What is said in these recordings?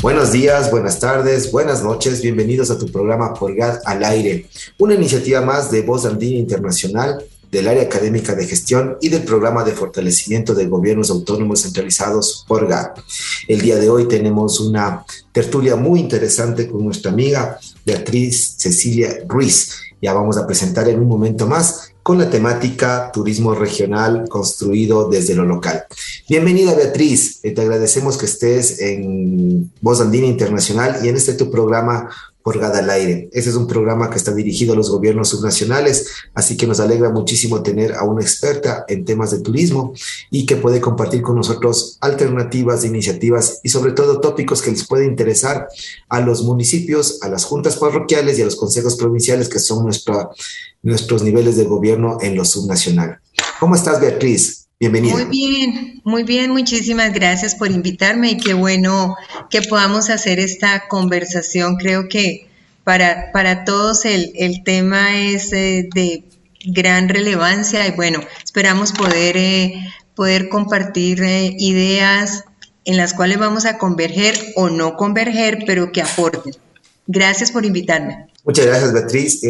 Buenos días, buenas tardes, buenas noches, bienvenidos a tu programa Forgat al aire, una iniciativa más de Voz Andina Internacional, del área académica de gestión y del programa de fortalecimiento de gobiernos autónomos centralizados Forgat. El día de hoy tenemos una tertulia muy interesante con nuestra amiga Beatriz Cecilia Ruiz. Ya vamos a presentar en un momento más con la temática Turismo Regional construido desde lo local. Bienvenida Beatriz, eh, te agradecemos que estés en Voz Andina Internacional y en este tu programa Gada al Aire. Ese es un programa que está dirigido a los gobiernos subnacionales, así que nos alegra muchísimo tener a una experta en temas de turismo y que puede compartir con nosotros alternativas, iniciativas y sobre todo tópicos que les puede interesar a los municipios, a las juntas parroquiales y a los consejos provinciales que son nuestra, nuestros niveles de gobierno en lo subnacional. ¿Cómo estás, Beatriz? Bienvenida. Muy bien, muy bien, muchísimas gracias por invitarme y qué bueno que podamos hacer esta conversación. Creo que para, para todos el, el tema es eh, de gran relevancia y bueno, esperamos poder, eh, poder compartir eh, ideas en las cuales vamos a converger o no converger, pero que aporten. Gracias por invitarme. Muchas gracias, Beatriz.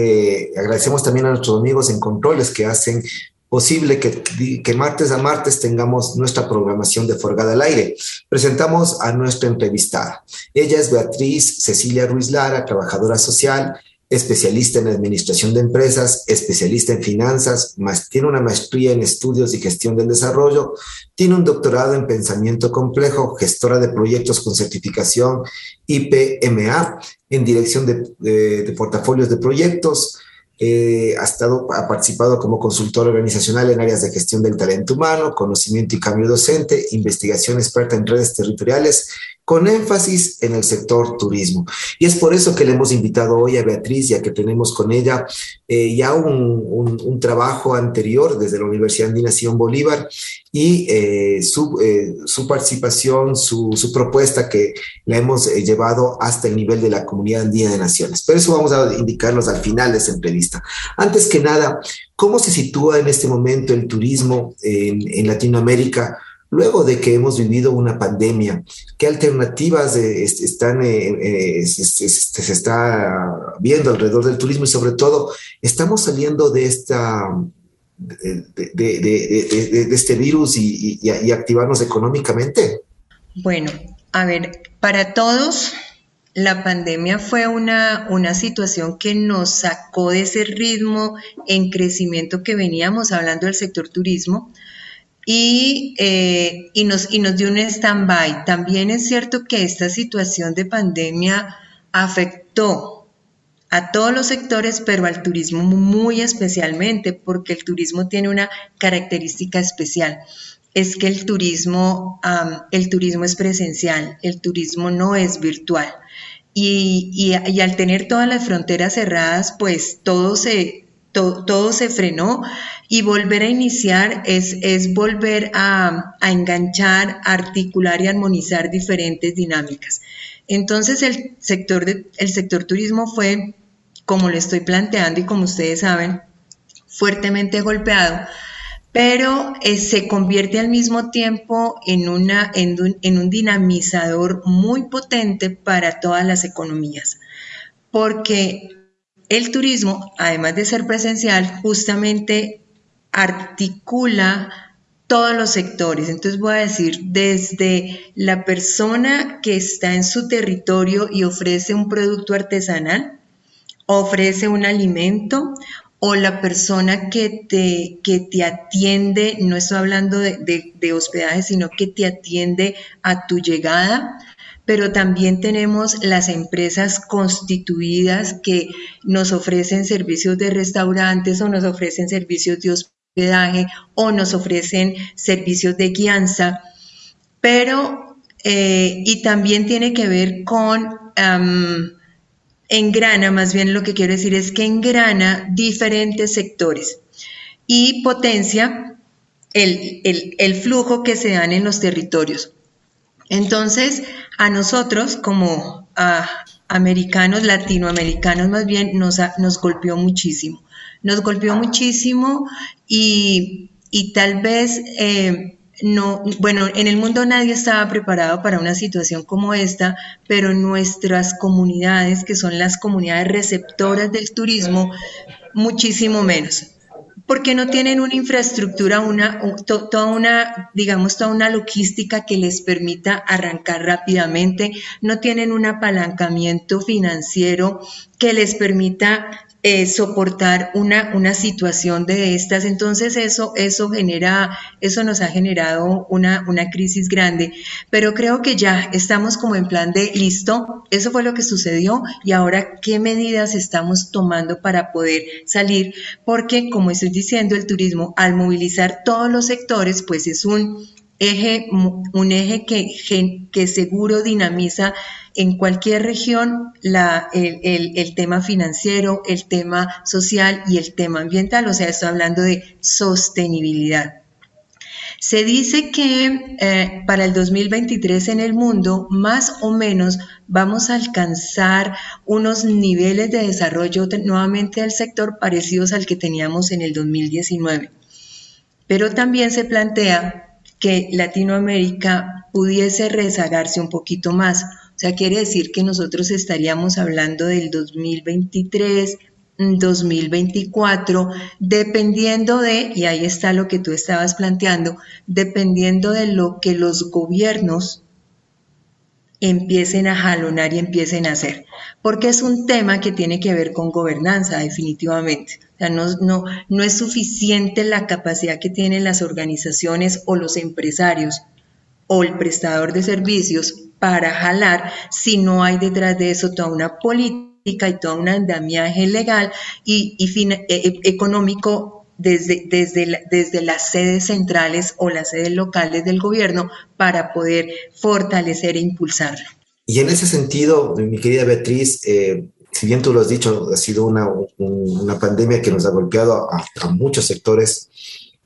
agradecemos también a nuestros amigos en controles que hacen posible que, que, martes a martes tengamos nuestra programación de Forgada al Aire. Presentamos a nuestra entrevistada. Ella es Beatriz Cecilia Ruiz Lara, trabajadora social, especialista en administración de empresas, especialista en finanzas, más, tiene una maestría en estudios y gestión del desarrollo, tiene un doctorado en pensamiento complejo, gestora de proyectos con certificación IPMA en dirección de, portafolios de proyectos, eh, ha, estado, ha participado como consultor organizacional en áreas de gestión del talento humano, conocimiento y cambio docente, investigación experta en redes territoriales con énfasis en el sector turismo. Y es por eso que le hemos invitado hoy a Beatriz, ya que tenemos con ella eh, ya un, un, trabajo anterior desde la Universidad Andina Simón Bolívar y eh, su, eh, su, participación, su, su, propuesta que la hemos llevado hasta el nivel de la Comunidad Andina de Naciones. Pero eso vamos a indicarnos al final de esta entrevista. Antes que nada, ¿cómo se sitúa en este momento el turismo en, en Latinoamérica? Luego de que hemos vivido una pandemia, ¿qué alternativas están, eh, eh, se, está viendo alrededor del turismo y sobre todo, estamos saliendo de esta de, este virus y, y, activarnos económicamente? Bueno, a ver, para todos la pandemia fue una, una situación que nos sacó de ese ritmo en crecimiento que veníamos hablando del sector turismo y, eh, y, nos, y nos dio un stand-by. También es cierto que esta situación de pandemia afectó a todos los sectores, pero al turismo muy especialmente, porque el turismo tiene una característica especial. Es que el turismo, el turismo es presencial, el turismo no es virtual. Y, y, y al tener todas las fronteras cerradas, pues todo se, todo se frenó y volver a iniciar es, es volver a, enganchar, articular y armonizar diferentes dinámicas. Entonces el sector, de, el sector turismo fue, como lo estoy planteando y como ustedes saben, fuertemente golpeado, pero eh, se convierte al mismo tiempo en, una, en, un, en un dinamizador muy potente para todas las economías, porque el turismo, además de ser presencial, justamente articula todos los sectores. Entonces voy a decir, desde la persona que está en su territorio y ofrece un producto artesanal, ofrece un alimento, o la persona que te, que te atiende, no estoy hablando de, de hospedaje, sino que te atiende a tu llegada, pero también tenemos las empresas constituidas que nos ofrecen servicios de restaurantes o nos ofrecen servicios de hospedaje o nos ofrecen servicios de guianza, pero eh, y también tiene que ver con engrana, más bien lo que quiero decir es que engrana diferentes sectores y potencia el, flujo que se dan en los territorios. Entonces, a nosotros como a americanos, latinoamericanos más bien, nos, nos golpeó muchísimo. Nos golpeó muchísimo y, tal vez eh, no, bueno, en el mundo nadie estaba preparado para una situación como esta, pero nuestras comunidades, que son las comunidades receptoras del turismo, muchísimo menos porque no tienen una infraestructura, una, toda una, digamos, toda una logística que les permita arrancar rápidamente, no tienen un apalancamiento financiero que les permita eh, soportar una, una situación de estas. Entonces eso, eso genera, eso nos ha generado una, una crisis grande. Pero creo que ya estamos como en plan de listo, eso fue lo que sucedió y ahora qué medidas estamos tomando para poder salir, porque como estoy diciendo, el turismo al movilizar todos los sectores, pues es un eje, un eje que, que seguro dinamiza en cualquier región la, el, tema financiero, el tema social y el tema ambiental, o sea, estoy hablando de sostenibilidad. Se dice que eh, para el 2023 en el mundo más o menos vamos a alcanzar unos niveles de desarrollo nuevamente del sector parecidos al que teníamos en el 2019. Pero también se plantea que Latinoamérica pudiese rezagarse un poquito más. O sea, quiere decir que nosotros estaríamos hablando del 2023, 2024, dependiendo de, y ahí está lo que tú estabas planteando, dependiendo de lo que los gobiernos empiecen a jalonar y empiecen a hacer, porque es un tema que tiene que ver con gobernanza, definitivamente. O sea, no, no, no es suficiente la capacidad que tienen las organizaciones o los empresarios o el prestador de servicios para jalar si no hay detrás de eso toda una política y todo un andamiaje legal y, e, e, económico desde, desde, desde las sedes centrales o las sedes locales del gobierno para poder fortalecer e impulsarlo. Y en ese sentido, mi querida Beatriz, eh, si bien tú lo has dicho, ha sido una, una pandemia que nos ha golpeado a, a muchos sectores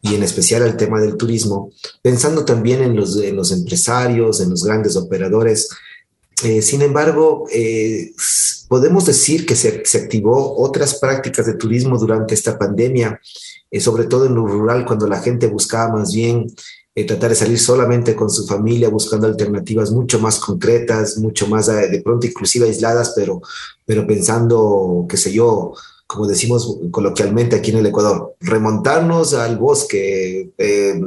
y en especial al tema del turismo, pensando también en los, los empresarios, en los grandes operadores. Eh, sin embargo, eh, podemos decir que se, se, activó otras prácticas de turismo durante esta pandemia, eh, sobre todo en lo rural, cuando la gente buscaba más bien tratar de salir solamente con su familia, buscando alternativas mucho más concretas, mucho más de pronto inclusive aisladas, pero, pero pensando, qué sé yo, como decimos coloquialmente aquí en el Ecuador, remontarnos al bosque,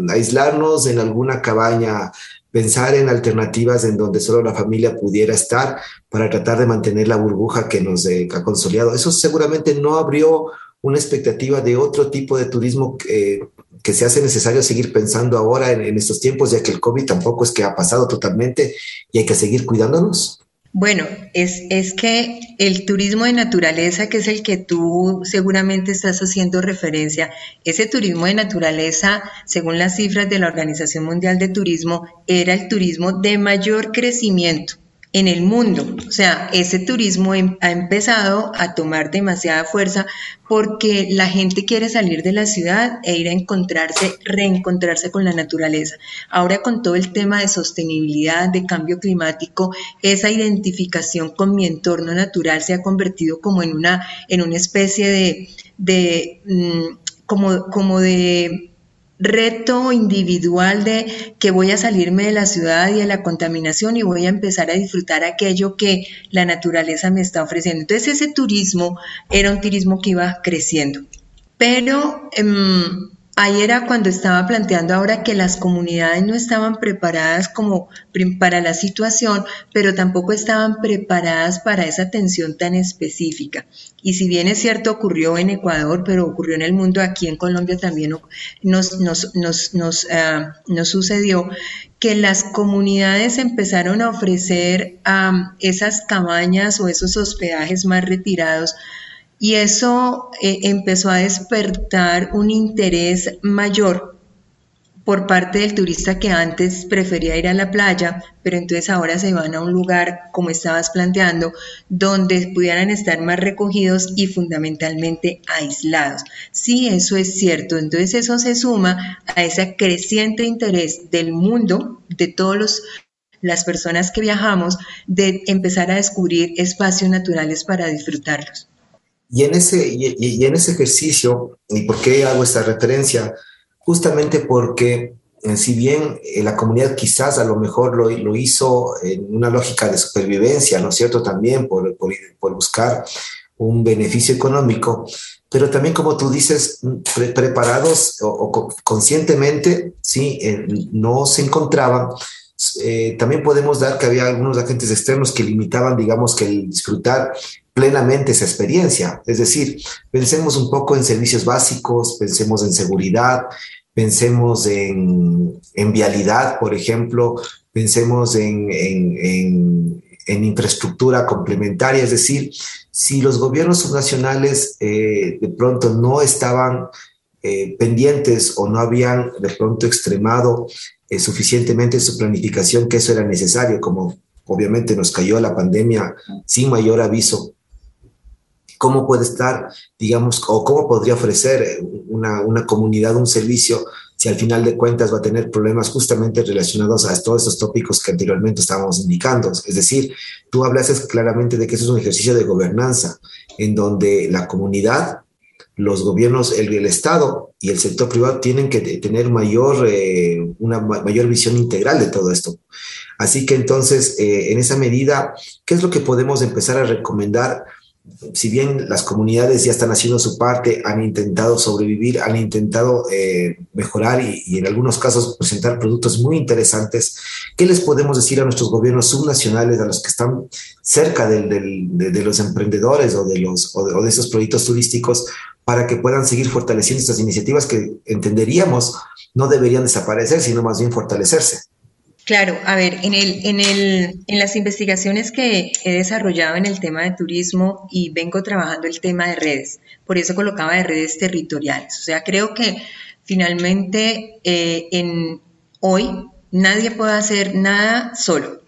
aislarnos en alguna cabaña, pensar en alternativas en donde solo la familia pudiera estar para tratar de mantener la burbuja que nos eh, ha consolidado. Eso seguramente no abrió una expectativa de otro tipo de turismo que, que se hace necesario seguir pensando ahora en estos tiempos, ya que el COVID tampoco es que ha pasado totalmente y hay que seguir cuidándonos. Bueno, es, es, que el turismo de naturaleza, que es el que tú seguramente estás haciendo referencia, ese turismo de naturaleza, según las cifras de la Organización Mundial de Turismo, era el turismo de mayor crecimiento en el mundo. O sea, ese turismo em, ha empezado a tomar demasiada fuerza porque la gente quiere salir de la ciudad e ir a encontrarse, reencontrarse con la naturaleza. Ahora con todo el tema de sostenibilidad, de cambio climático, esa identificación con mi entorno natural se ha convertido como en una, en una especie de, de mm, como, como de reto individual de que voy a salirme de la ciudad y de la contaminación y voy a empezar a disfrutar aquello que la naturaleza me está ofreciendo. Entonces ese turismo era un turismo que iba creciendo. Pero em, Ahí era cuando estaba planteando ahora que las comunidades no estaban preparadas como para la situación, pero tampoco estaban preparadas para esa atención tan específica. Y si bien es cierto, ocurrió en Ecuador, pero ocurrió en el mundo, aquí en Colombia también nos, nos, nos, nos, ah, sucedió que las comunidades empezaron a ofrecer esas cabañas o esos hospedajes más retirados Y eso eh, empezó a despertar un interés mayor por parte del turista que antes prefería ir a la playa, pero entonces ahora se van a un lugar, como estabas planteando, donde pudieran estar más recogidos y fundamentalmente aislados. Sí, eso es cierto. Entonces eso se suma a ese creciente interés del mundo, de todos las personas que viajamos, de empezar a descubrir espacios naturales para disfrutarlos. Y en ese, y en ese ejercicio, ¿y por qué hago esta referencia? justamente porque eh, si bien eh, la comunidad quizás a lo mejor lo, lo, hizo en una lógica de supervivencia, ¿no es cierto? También por, por, buscar un beneficio económico, pero también como tú dices, preparados o, conscientemente, sí, eh, no se encontraban. también podemos dar que había algunos agentes externos que limitaban, digamos, que el disfrutar plenamente esa experiencia. Es decir, pensemos un poco en servicios básicos, pensemos en seguridad, pensemos en, en vialidad, por ejemplo, pensemos en, en, infraestructura complementaria, es decir, si los gobiernos subnacionales eh, de pronto no estaban eh, pendientes o no habían de pronto extremado eh, suficientemente su planificación, que eso era necesario, como obviamente nos cayó la pandemia sin mayor aviso cómo puede estar, digamos, o cómo podría ofrecer una, una, comunidad un servicio si al final de cuentas va a tener problemas justamente relacionados a todos estos tópicos que anteriormente estábamos indicando. Es decir, tú hablases claramente de que eso es un ejercicio de gobernanza, en donde la comunidad, los gobiernos, el, el Estado y el sector privado tienen que tener mayor, eh, una mayor visión integral de todo esto. Así que entonces, eh, en esa medida, ¿qué es lo que podemos empezar a recomendar? Si bien las comunidades ya están haciendo su parte, han intentado sobrevivir, han intentado eh, mejorar y, en algunos casos presentar productos muy interesantes, ¿qué les podemos decir a nuestros gobiernos subnacionales, a los que están cerca de, los emprendedores o de, los, o de esos proyectos turísticos, para que puedan seguir fortaleciendo estas iniciativas que entenderíamos no deberían desaparecer, sino más bien fortalecerse? Claro, a ver, en, el, en, el, en las investigaciones que he desarrollado en el tema de turismo y vengo trabajando el tema de redes, por eso colocaba de redes territoriales. O sea, creo que finalmente eh, en hoy nadie puede hacer nada solo,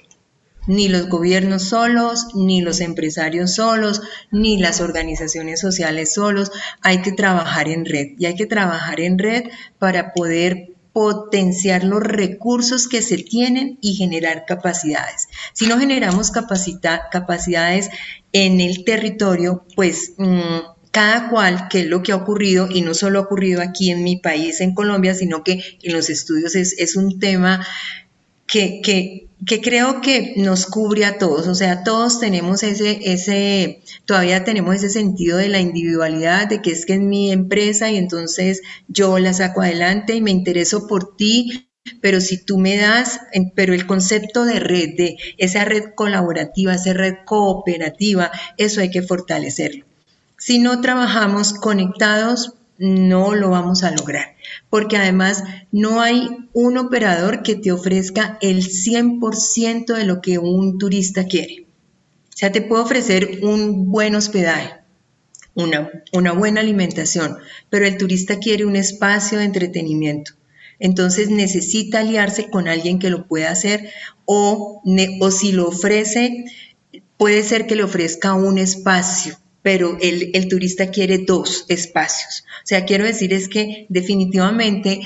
ni los gobiernos solos, ni los empresarios solos, ni las organizaciones sociales solos. Hay que trabajar en red y hay que trabajar en red para poder potenciar los recursos que se tienen y generar capacidades. Si no generamos capacidades en el territorio, pues mm, cada cual, que es lo que ha ocurrido, y no solo ha ocurrido aquí en mi país, en Colombia, sino que en los estudios es, es un tema que, que, que, creo que nos cubre a todos, o sea, todos tenemos ese, ese, todavía tenemos ese sentido de la individualidad, de que es que es mi empresa y entonces yo la saco adelante y me intereso por ti, pero si tú me das, pero el concepto de red, de esa red colaborativa, esa red cooperativa, eso hay que fortalecerlo. Si no trabajamos conectados, no lo vamos a lograr, porque además no hay un operador que te ofrezca el 100% de lo que un turista quiere. O sea, te puede ofrecer un buen hospedaje, una, una buena alimentación, pero el turista quiere un espacio de entretenimiento. Entonces necesita aliarse con alguien que lo pueda hacer o, o si lo ofrece, puede ser que le ofrezca un espacio pero el, turista quiere dos espacios. O sea, quiero decir es que definitivamente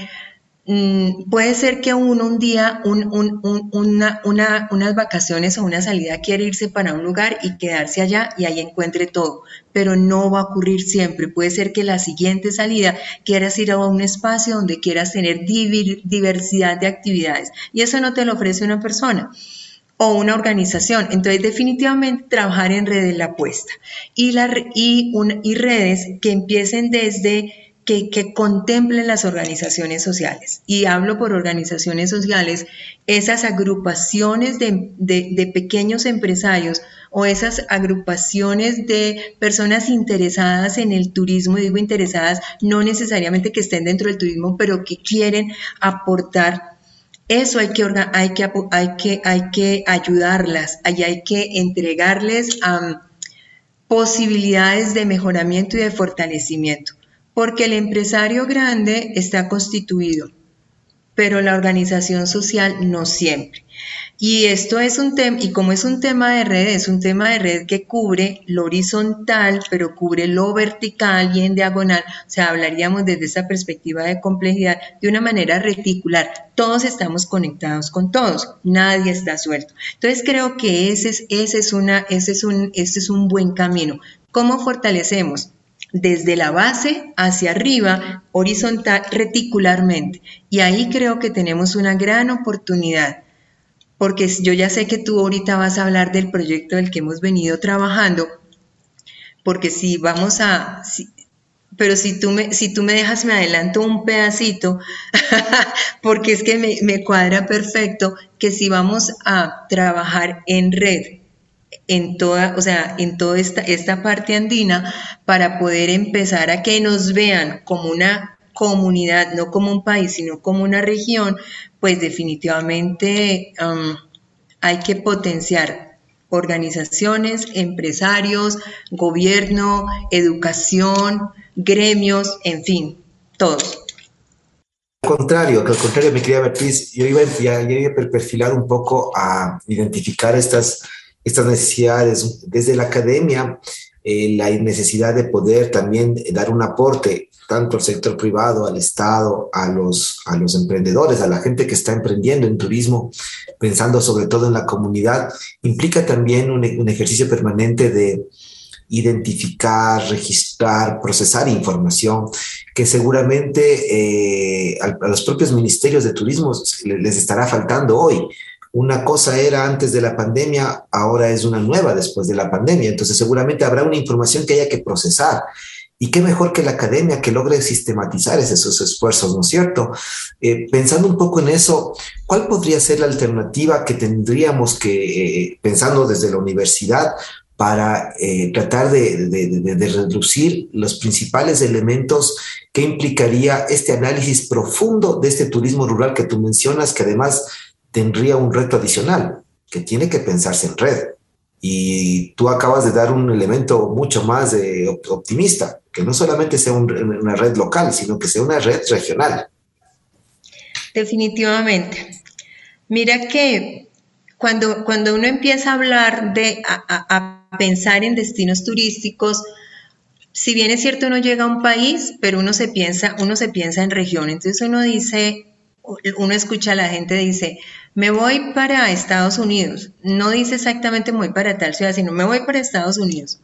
mm, puede ser que uno un día, una, unas vacaciones o una salida quiere irse para un lugar y quedarse allá y ahí encuentre todo, pero no va a ocurrir siempre. Puede ser que la siguiente salida quieras ir a un espacio donde quieras tener diversidad de actividades y eso no te lo ofrece una persona o una organización. Entonces, definitivamente trabajar en redes la apuesta y, la, y, y redes que empiecen desde que, que, contemplen las organizaciones sociales. Y hablo por organizaciones sociales, esas agrupaciones de, de, pequeños empresarios o esas agrupaciones de personas interesadas en el turismo, digo interesadas no necesariamente que estén dentro del turismo, pero que quieren aportar eso hay que, hay que, hay que, hay que ayudarlas, hay que entregarles posibilidades de mejoramiento y de fortalecimiento, porque el empresario grande está constituido, pero la organización social no siempre. Y esto es un tema, y como es un tema de red, es un tema de red que cubre lo horizontal, pero cubre lo vertical y en diagonal. O sea, hablaríamos desde esa perspectiva de complejidad de una manera reticular. Todos estamos conectados con todos, nadie está suelto. Entonces creo que ese es, ese es, una, ese es, un, ese es un buen camino. ¿Cómo fortalecemos? desde la base hacia arriba, horizontal, reticularmente. Y ahí creo que tenemos una gran oportunidad porque yo ya sé que tú ahorita vas a hablar del proyecto del que hemos venido trabajando, porque si vamos a, pero si tú, me, si tú me dejas, me adelanto un pedacito, porque es que me, me, cuadra perfecto que si vamos a trabajar en red, en toda, o sea, en toda esta, esta parte andina, para poder empezar a que nos vean como una comunidad, no como un país, sino como una región, pues definitivamente um, hay que potenciar organizaciones, empresarios, gobierno, educación, gremios, en fin, todos. Al contrario, al contrario, mi querida Beatriz, yo iba a perfilar un poco a identificar estas, estas necesidades desde la academia, eh, la necesidad de poder también dar un aporte tanto al sector privado, al Estado, a los, a los emprendedores, a la gente que está emprendiendo en turismo, pensando sobre todo en la comunidad, implica también un, un ejercicio permanente de identificar, registrar, procesar información que seguramente eh, a, a, los propios ministerios de turismo les estará faltando hoy. Una cosa era antes de la pandemia, ahora es una nueva después de la pandemia. Entonces seguramente habrá una información que haya que procesar y qué mejor que la academia que logre sistematizar esos esfuerzos, ¿no es cierto? Eh, pensando un poco en eso, ¿cuál podría ser la alternativa que tendríamos que, eh, pensando desde la universidad, para eh, tratar de, reducir los principales elementos que implicaría este análisis profundo de este turismo rural que tú mencionas, que además tendría un reto adicional, que tiene que pensarse en red. Y tú acabas de dar un elemento mucho más optimista que no solamente sea un, una red local, sino que sea una red regional. Definitivamente. Mira que cuando, cuando uno empieza a hablar de, a, a pensar en destinos turísticos, si bien es cierto uno llega a un país, pero uno se piensa, uno se piensa en región. Entonces uno dice, uno escucha a la gente dice, me voy para Estados Unidos. No dice exactamente me voy para tal ciudad, sino me voy para Estados Unidos.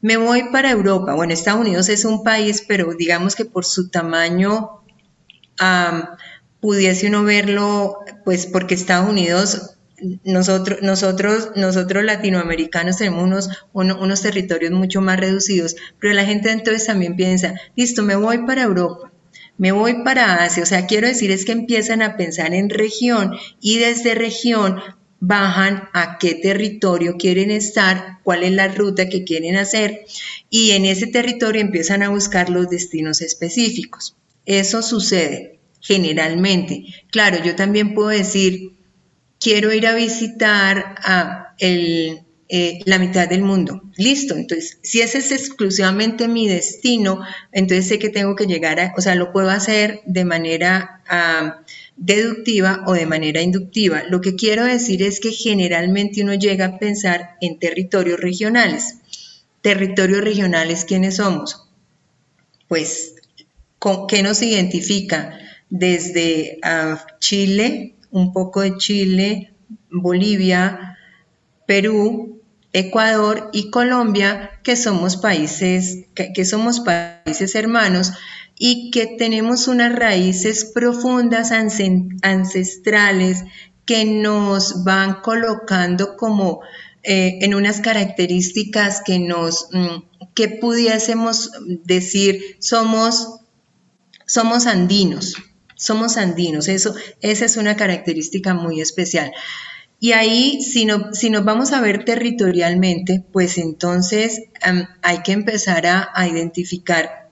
Me voy para Europa. Bueno, Estados Unidos es un país, pero digamos que por su tamaño um, pudiese uno verlo, pues porque Estados Unidos, nosotros, nosotros, nosotros latinoamericanos tenemos unos, uno, unos territorios mucho más reducidos, pero la gente entonces también piensa, listo, me voy para Europa me voy para Asia, o sea, quiero decir es que empiezan a pensar en región y desde región bajan a qué territorio quieren estar, cuál es la ruta que quieren hacer y en ese territorio empiezan a buscar los destinos específicos. Eso sucede generalmente. Claro, yo también puedo decir, quiero ir a visitar a el, eh, la mitad del mundo. Listo, entonces, si ese es exclusivamente mi destino, entonces sé que tengo que llegar a, o sea, lo puedo hacer de manera... Deductiva o de manera inductiva. Lo que quiero decir es que generalmente uno llega a pensar en territorios regionales. Territorios regionales, ¿quiénes somos? Pues, ¿qué nos identifica? Desde uh, Chile, un poco de Chile, Bolivia, Perú, Ecuador y Colombia, que somos países, que, somos países hermanos, y que tenemos unas raíces profundas, ancestrales, que nos van colocando como eh, en unas características que nos, mm, que pudiésemos decir, somos, somos andinos, somos andinos, eso, esa es una característica muy especial. Y ahí, si, no, si nos vamos a ver territorialmente, pues entonces hay que empezar a, a identificar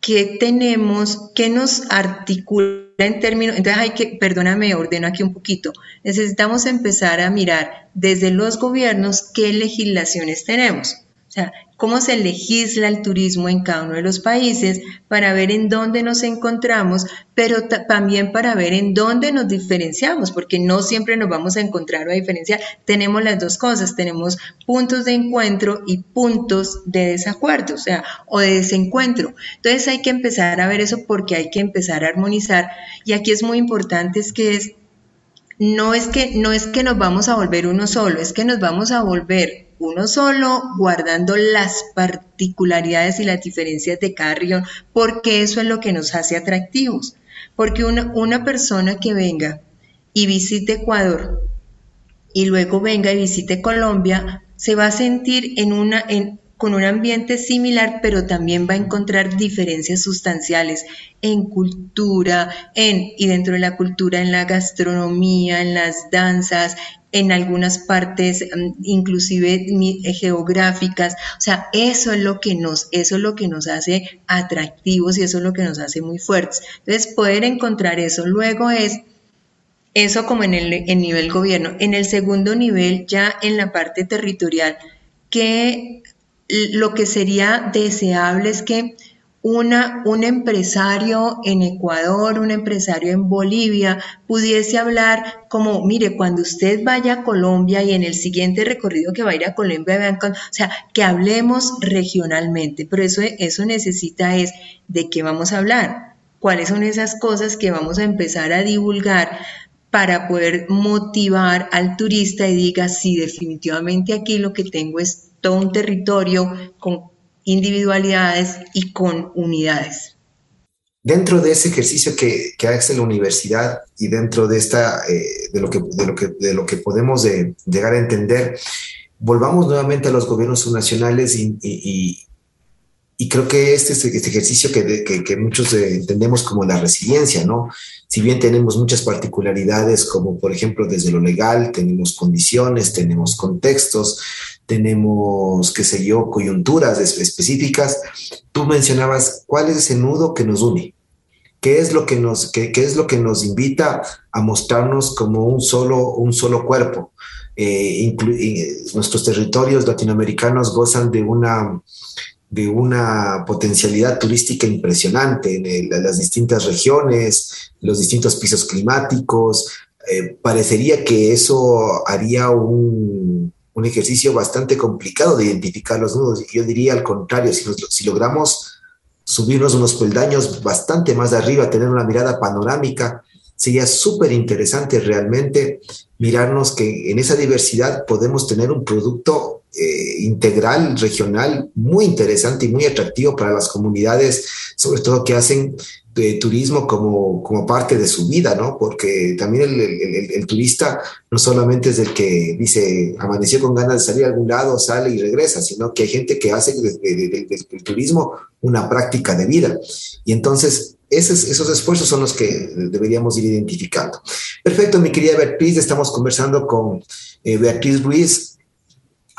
¿qué tenemos, qué nos articula en términos, entonces hay que, perdóname, ordeno aquí un poquito, necesitamos empezar a mirar desde los gobiernos qué legislaciones tenemos. O sea, cómo se legisla el turismo en cada uno de los países para ver en dónde nos encontramos, pero también para ver en dónde nos diferenciamos, porque no siempre nos vamos a encontrar o a diferenciar. Tenemos las dos cosas, tenemos puntos de encuentro y puntos de desacuerdo, o sea, o de desencuentro. Entonces hay que empezar a ver eso porque hay que empezar a armonizar. Y aquí es muy importante es que es no es que no es que nos vamos a volver uno solo, es que nos vamos a volver uno solo, guardando las particularidades y las diferencias de cada región, porque eso es lo que nos hace atractivos. Porque una, una persona que venga y visite Ecuador y luego venga y visite Colombia, se va a sentir en una, con un ambiente similar, pero también va a encontrar diferencias sustanciales en cultura, en y dentro de la cultura, en la gastronomía, en las danzas, en algunas partes mm, inclusive eh, geográficas, o sea, eso es lo que nos eso es lo que nos hace atractivos y eso es lo que nos hace muy fuertes. Entonces, poder encontrar eso luego es eso como en el nivel gobierno, en el segundo nivel ya en la parte territorial que lo que sería deseable es que una, un empresario en Ecuador, un empresario en Bolivia, pudiese hablar como, mire, cuando usted vaya a Colombia y en el siguiente recorrido que va a ir a Colombia, vean, o sea, que hablemos regionalmente, pero eso, eso necesita es de qué vamos a hablar, cuáles son esas cosas que vamos a empezar a divulgar para poder motivar al turista y diga, sí, definitivamente aquí lo que tengo es todo un territorio con individualidades y con unidades. Dentro de ese ejercicio que, hace la universidad y dentro de, esta, eh, de, lo que, de, lo que, de lo que podemos llegar a entender, volvamos nuevamente a los gobiernos subnacionales y, y creo que este es este ejercicio que, que, que muchos entendemos como la resiliencia, ¿no? Si bien tenemos muchas particularidades, como por ejemplo desde lo legal, tenemos condiciones, tenemos contextos, tenemos, qué sé yo, coyunturas específicas. Tú mencionabas cuál es ese nudo que nos une, qué es lo que nos, qué, es lo que nos invita a mostrarnos como un solo, un solo cuerpo. Eh, nuestros territorios latinoamericanos gozan de una, de una potencialidad turística impresionante en, las distintas regiones, los distintos pisos climáticos. Eh, parecería que eso haría un, un ejercicio bastante complicado de identificar los nudos. Yo diría al contrario, si, si logramos subirnos unos peldaños bastante más arriba, tener una mirada panorámica, sería súper interesante realmente mirarnos que en esa diversidad podemos tener un producto eh, integral, regional, muy interesante y muy atractivo para las comunidades, sobre todo que hacen de turismo como, como parte de su vida, ¿no? Porque también el, el, turista no solamente es el que dice, amaneció con ganas de salir a algún lado, sale y regresa, sino que hay gente que hace del turismo una práctica de vida. Y entonces, esos, esos esfuerzos son los que deberíamos ir identificando. Perfecto, mi querida Beatriz, estamos conversando con eh, Beatriz Ruiz,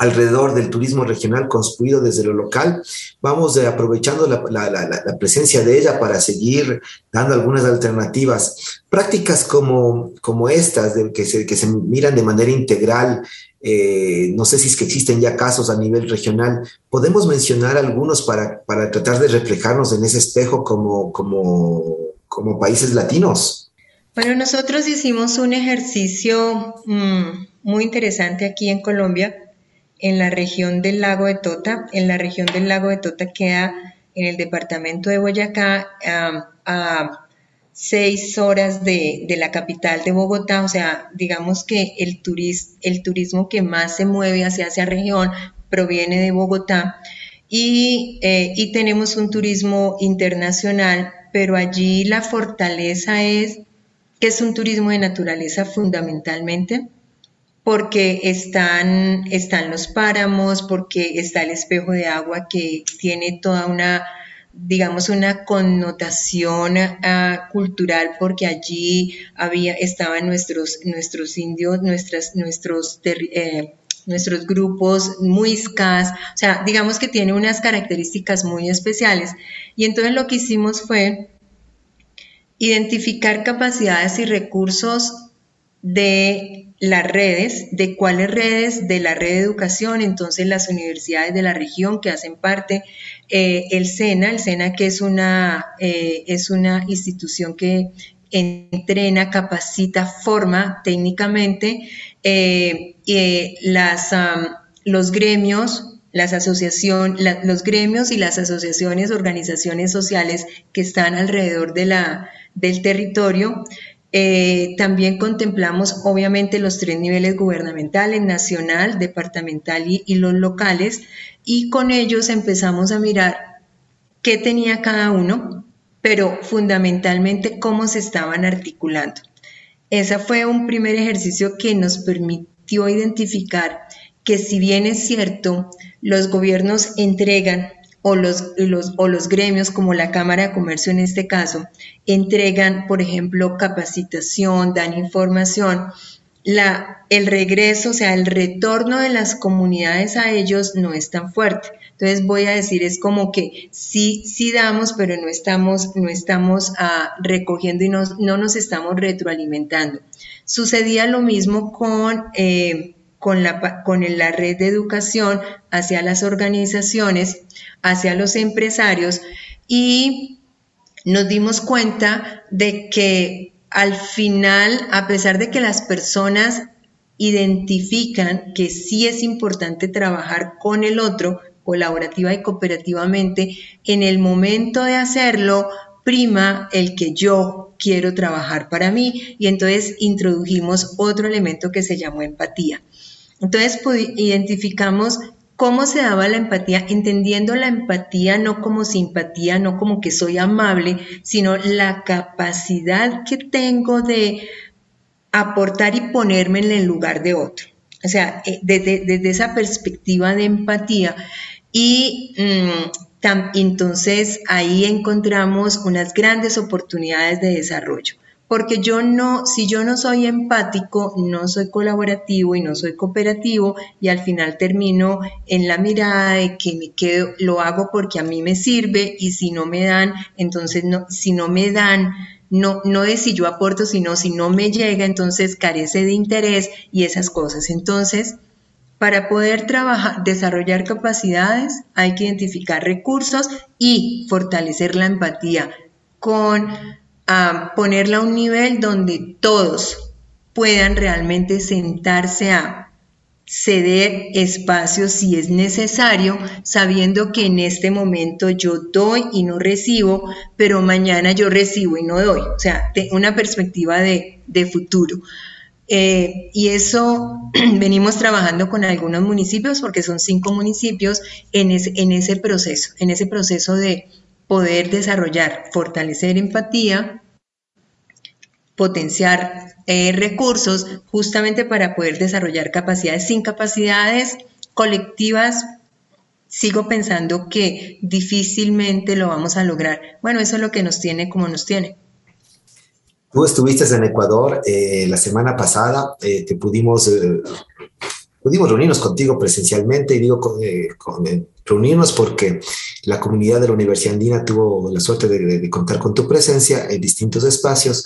alrededor del turismo regional construido desde lo local. Vamos eh, aprovechando la, presencia de ella para seguir dando algunas alternativas. Prácticas como, como estas, de, que, se, que se miran de manera integral, eh, no sé si es que existen ya casos a nivel regional, podemos mencionar algunos para, para tratar de reflejarnos en ese espejo como, como, como países latinos. Bueno, nosotros hicimos un ejercicio mm, muy interesante aquí en Colombia en la región del lago de Tota. En la región del lago de Tota queda en el departamento de Boyacá a seis horas de, la capital de Bogotá, o sea, digamos que el, el turismo que más se mueve hacia esa región proviene de Bogotá y, eh, y tenemos un turismo internacional, pero allí la fortaleza es que es un turismo de naturaleza fundamentalmente, porque están, están los páramos, porque está el espejo de agua que tiene toda una, digamos, una connotación ah, cultural, porque allí había, estaban nuestros, nuestros indios, nuestras, nuestros, eh, nuestros grupos muiscas, o sea, digamos que tiene unas características muy especiales. Y entonces lo que hicimos fue identificar capacidades y recursos de las redes, de cuáles redes, de la red de educación, entonces las universidades de la región que hacen parte, eh, el SENA, el SENA que es una, eh, es una institución que entrena, capacita, forma técnicamente, eh, las, los gremios, las asociaciones, los gremios y las asociaciones, organizaciones sociales que están alrededor de la, del territorio, eh, también contemplamos obviamente los tres niveles gubernamentales, nacional, departamental y, y, los locales, y con ellos empezamos a mirar qué tenía cada uno, pero fundamentalmente cómo se estaban articulando. Ese fue un primer ejercicio que nos permitió identificar que si bien es cierto, los gobiernos entregan o los, los, o los gremios, como la Cámara de Comercio en este caso, entregan, por ejemplo, capacitación, dan información, la, el regreso, o sea, el retorno de las comunidades a ellos no es tan fuerte. Entonces voy a decir, es como que sí, sí damos, pero no estamos, no estamos ah, recogiendo y no, no, nos estamos retroalimentando. Sucedía lo mismo con... Eh, con la, con la red de educación hacia las organizaciones, hacia los empresarios y nos dimos cuenta de que al final, a pesar de que las personas identifican que sí es importante trabajar con el otro, colaborativa y cooperativamente, en el momento de hacerlo, prima el que yo quiero trabajar para mí y entonces introdujimos otro elemento que se llamó empatía. Entonces identificamos cómo se daba la empatía, entendiendo la empatía no como simpatía, no como que soy amable, sino la capacidad que tengo de aportar y ponerme en el lugar de otro. O sea, eh, desde, esa perspectiva de empatía. Y mm, entonces ahí encontramos unas grandes oportunidades de desarrollo porque yo no, si yo no soy empático, no soy colaborativo y no soy cooperativo y al final termino en la mirada de que me quedo, lo hago porque a mí me sirve y si no me dan, entonces no, si no me dan, no, no es si yo aporto, sino si no me llega, entonces carece de interés y esas cosas. Entonces, para poder trabajar, desarrollar capacidades, hay que identificar recursos y fortalecer la empatía con a ponerla a un nivel donde todos puedan realmente sentarse a ceder espacios si es necesario, sabiendo que en este momento yo doy y no recibo, pero mañana yo recibo y no doy. O sea, una perspectiva de, futuro. Eh, y eso venimos trabajando con algunos municipios, porque son cinco municipios, en, en ese proceso, en ese proceso de poder desarrollar, fortalecer empatía, potenciar eh, recursos justamente para poder desarrollar capacidades. Sin capacidades colectivas, sigo pensando que difícilmente lo vamos a lograr. Bueno, eso es lo que nos tiene como nos tiene. Tú estuviste en Ecuador eh, la semana pasada, eh, te pudimos pudimos reunirnos contigo presencialmente y digo con, reunirnos porque la comunidad de la Universidad Andina tuvo la suerte de, contar con tu presencia en distintos espacios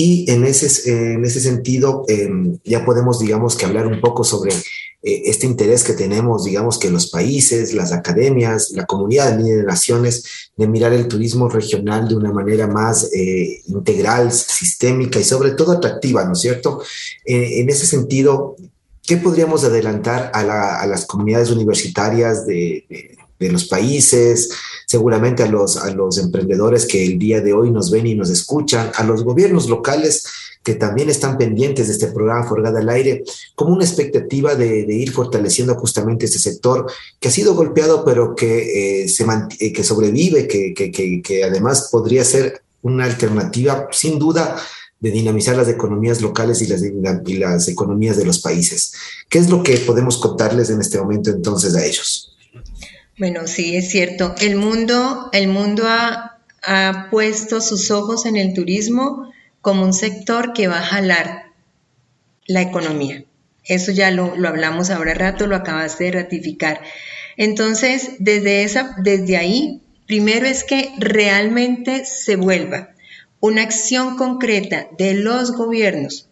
y en ese, en ese sentido em, ya podemos, digamos, que hablar un poco sobre eh, este interés que tenemos, digamos, que los países, las academias, la comunidad de naciones, de mirar el turismo regional de una manera más eh, integral, sistémica y sobre todo atractiva, ¿no es cierto? Eh, en ese sentido, ¿qué podríamos adelantar a, las comunidades universitarias de, los países, seguramente a los, a los emprendedores que el día de hoy nos ven y nos escuchan, a los gobiernos locales que también están pendientes de este programa Forgada al Aire, como una expectativa de, ir fortaleciendo justamente este sector que ha sido golpeado, pero que, eh, se eh, que sobrevive, que, que, que además podría ser una alternativa, sin duda, de dinamizar las economías locales y las, y las economías de los países. ¿Qué es lo que podemos contarles en este momento entonces a ellos? Bueno, sí, es cierto. El mundo, el mundo ha, ha puesto sus ojos en el turismo como un sector que va a jalar la economía. Eso ya lo, lo hablamos ahora rato, lo acabaste de ratificar. Entonces, desde, esa, desde ahí, primero es que realmente se vuelva una acción concreta de los gobiernos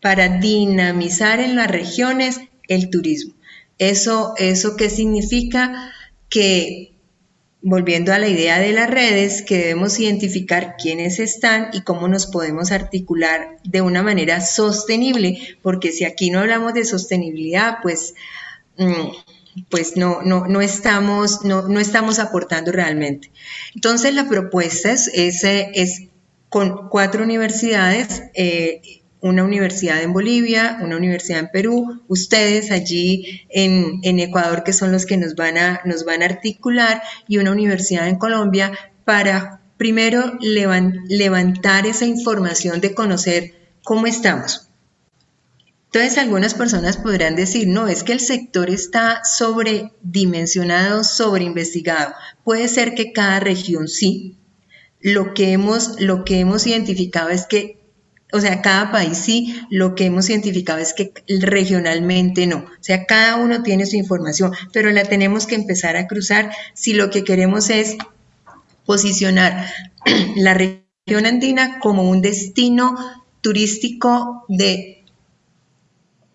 para dinamizar en las regiones el turismo. ¿Eso, eso qué significa? Que volviendo a la idea de las redes, que debemos identificar quiénes están y cómo nos podemos articular de una manera sostenible, porque si aquí no hablamos de sostenibilidad, pues, mm, pues no, no, no, estamos, no, no estamos aportando realmente. Entonces la propuesta es, es, con cuatro universidades. Eh, una universidad en Bolivia, una universidad en Perú, ustedes allí en, Ecuador, que son los que nos van, a, nos van a articular, y una universidad en Colombia para primero levantar esa información de conocer cómo estamos. Entonces algunas personas podrán decir, no, es que el sector está sobredimensionado, sobreinvestigado. Puede ser que cada región sí. Lo que hemos, lo que hemos identificado es que o sea, cada país sí, lo que hemos identificado es que regionalmente no. O sea, cada uno tiene su información, pero la tenemos que empezar a cruzar si lo que queremos es posicionar la región andina como un destino turístico de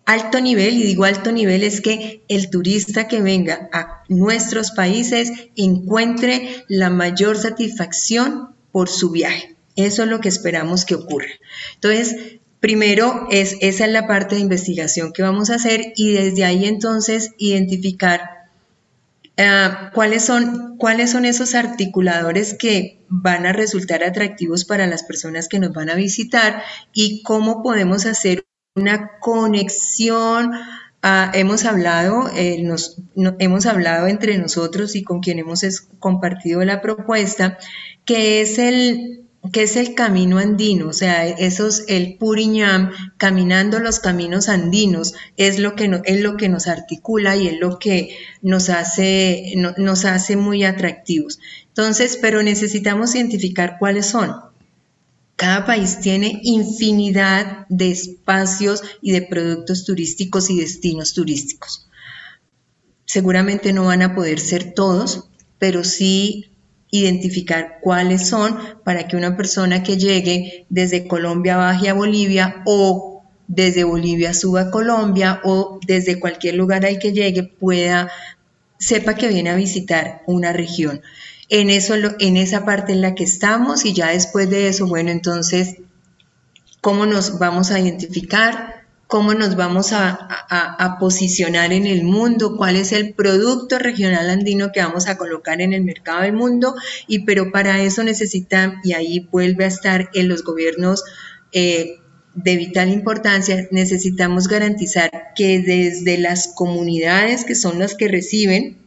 alto nivel, y digo alto nivel es que el turista que venga a nuestros países encuentre la mayor satisfacción por su viaje. Eso es lo que esperamos que ocurra. Entonces, primero es esa es la parte de investigación que vamos a hacer y desde ahí entonces identificar eh, cuáles, son, cuáles son esos articuladores que van a resultar atractivos para las personas que nos van a visitar y cómo podemos hacer una conexión. Ah, hemos hablado, eh, hemos hablado entre nosotros y con quien hemos compartido la propuesta, que es el, ¿Qué es el camino andino? O sea, esos, el Puriñam, caminando los caminos andinos, es lo que, es lo que nos articula y es lo que nos hace, nos hace muy atractivos. Entonces, pero necesitamos identificar cuáles son. Cada país tiene infinidad de espacios y de productos turísticos y destinos turísticos. Seguramente no van a poder ser todos, pero sí identificar cuáles son para que una persona que llegue desde Colombia baje a Bolivia o desde Bolivia suba a Colombia o desde cualquier lugar al que llegue pueda sepa que viene a visitar una región. En eso en esa parte en la que estamos y ya después de eso, bueno, entonces cómo nos vamos a identificar, cómo nos vamos a, posicionar en el mundo, cuál es el producto regional andino que vamos a colocar en el mercado del mundo, y pero para eso necesitan, y ahí vuelve a estar en los gobiernos eh, de vital importancia, necesitamos garantizar que desde las comunidades que son las que reciben,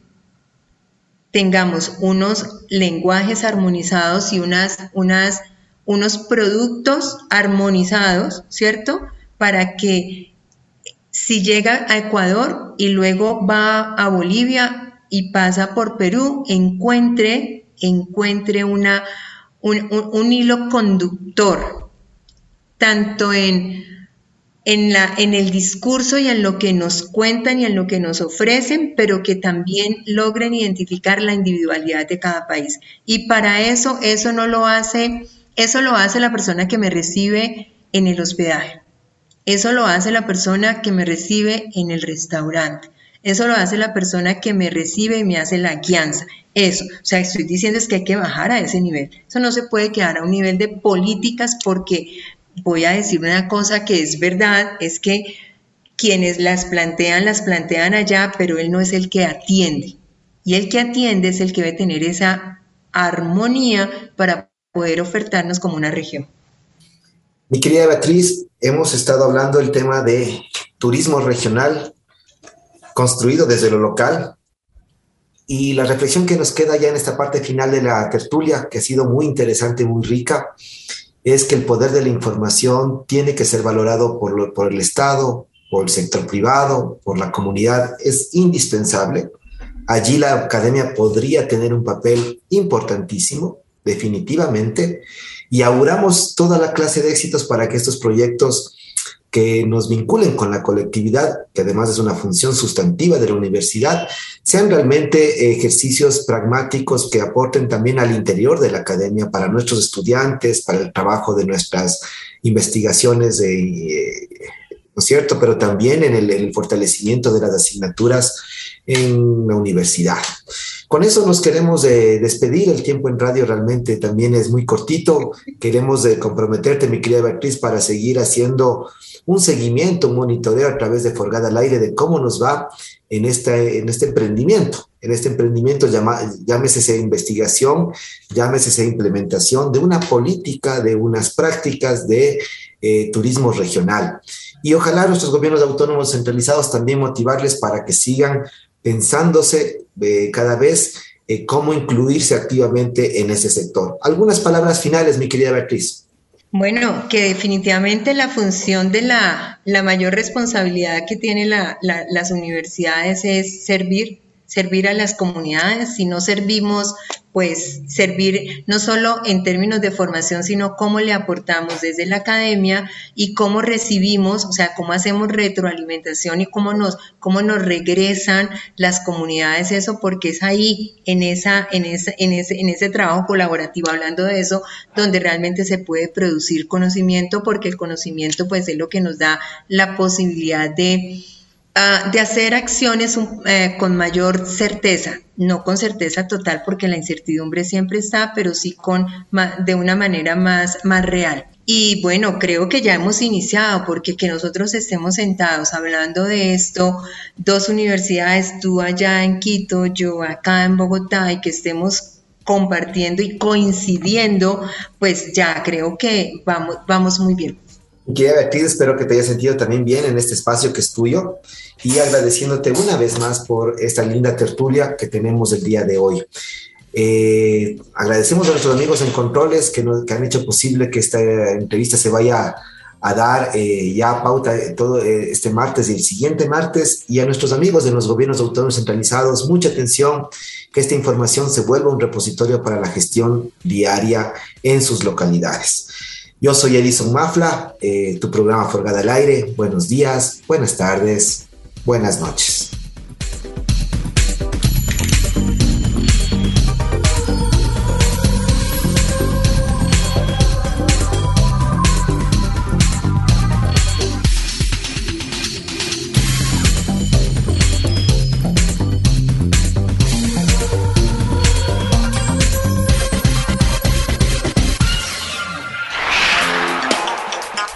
tengamos unos lenguajes armonizados y unas, unas, unos productos armonizados, ¿cierto? Para que si llega a Ecuador y luego va a Bolivia y pasa por Perú, encuentre, encuentre una, un, hilo conductor, tanto en, en, la, en el discurso y en lo que nos cuentan y en lo que nos ofrecen, pero que también logren identificar la individualidad de cada país. Y para eso, eso no lo hace, eso lo hace la persona que me recibe en el hospedaje. Eso lo hace la persona que me recibe en el restaurante. Eso lo hace la persona que me recibe y me hace la guianza. Eso. O sea, estoy diciendo es que hay que bajar a ese nivel. Eso no se puede quedar a un nivel de políticas porque voy a decir una cosa que es verdad, es que quienes las plantean, las plantean allá, pero él no es el que atiende. Y el que atiende es el que debe tener esa armonía para poder ofertarnos como una región. Mi querida Beatriz, hemos estado hablando del tema de turismo regional construido desde lo local. Y la reflexión que nos queda ya en esta parte final de la tertulia, que ha sido muy interesante, muy rica, es que el poder de la información tiene que ser valorado por, por el Estado, por el sector privado, por la comunidad, es indispensable. Allí la academia podría tener un papel importantísimo, definitivamente, y auguramos toda la clase de éxitos para que estos proyectos que nos vinculen con la colectividad, que además es una función sustantiva de la universidad, sean realmente ejercicios pragmáticos que aporten también al interior de la academia para nuestros estudiantes, para el trabajo de nuestras investigaciones ¿no es cierto? Pero también en el, fortalecimiento de las asignaturas en la universidad. Con eso nos queremos despedir. El tiempo en radio realmente también es muy cortito. Queremos comprometerte, mi querida Beatriz, para seguir haciendo un seguimiento, un monitoreo a través de Forgada al Aire de cómo nos va en, esta, en este emprendimiento. En este emprendimiento, llama, llámese esa investigación, llámese esa implementación de una política, de unas prácticas de eh, turismo regional. Y ojalá nuestros gobiernos autónomos centralizados también motivarles para que sigan pensándose eh, cada vez eh, cómo incluirse activamente en ese sector. Algunas palabras finales, mi querida Beatriz. Bueno, que definitivamente la función de la, mayor responsabilidad que tienen las universidades es servir, servir a las comunidades. Si no servimos pues servir no solo en términos de formación, sino cómo le aportamos desde la academia y cómo recibimos, o sea, cómo hacemos retroalimentación y cómo nos, cómo nos regresan las comunidades eso, porque es ahí, en, esa, en, ese, en, ese, en ese trabajo colaborativo, hablando de eso, donde realmente se puede producir conocimiento, porque el conocimiento pues es lo que nos da la posibilidad de Ah, de hacer acciones eh, con mayor certeza, no con certeza total porque la incertidumbre siempre está, pero sí con de una manera más, más real. Y bueno, creo que ya hemos iniciado porque que nosotros estemos sentados hablando de esto, dos universidades, tú allá en Quito, yo acá en Bogotá, y que estemos compartiendo y coincidiendo, pues ya creo que vamos, vamos muy bien. Querida Beatriz, espero que te hayas sentido también bien en este espacio que es tuyo y agradeciéndote una vez más por esta linda tertulia que tenemos el día de hoy. Eh, agradecemos a nuestros amigos en Controles que, que, han hecho posible que esta entrevista se vaya a dar eh, ya pauta todo eh, este martes y el siguiente martes y a nuestros amigos de los gobiernos autónomos centralizados, mucha atención, que esta información se vuelva un repositorio para la gestión diaria en sus localidades. Yo soy Edison Mafla, eh, tu programa Forgada al Aire. Buenos días, buenas tardes, buenas noches.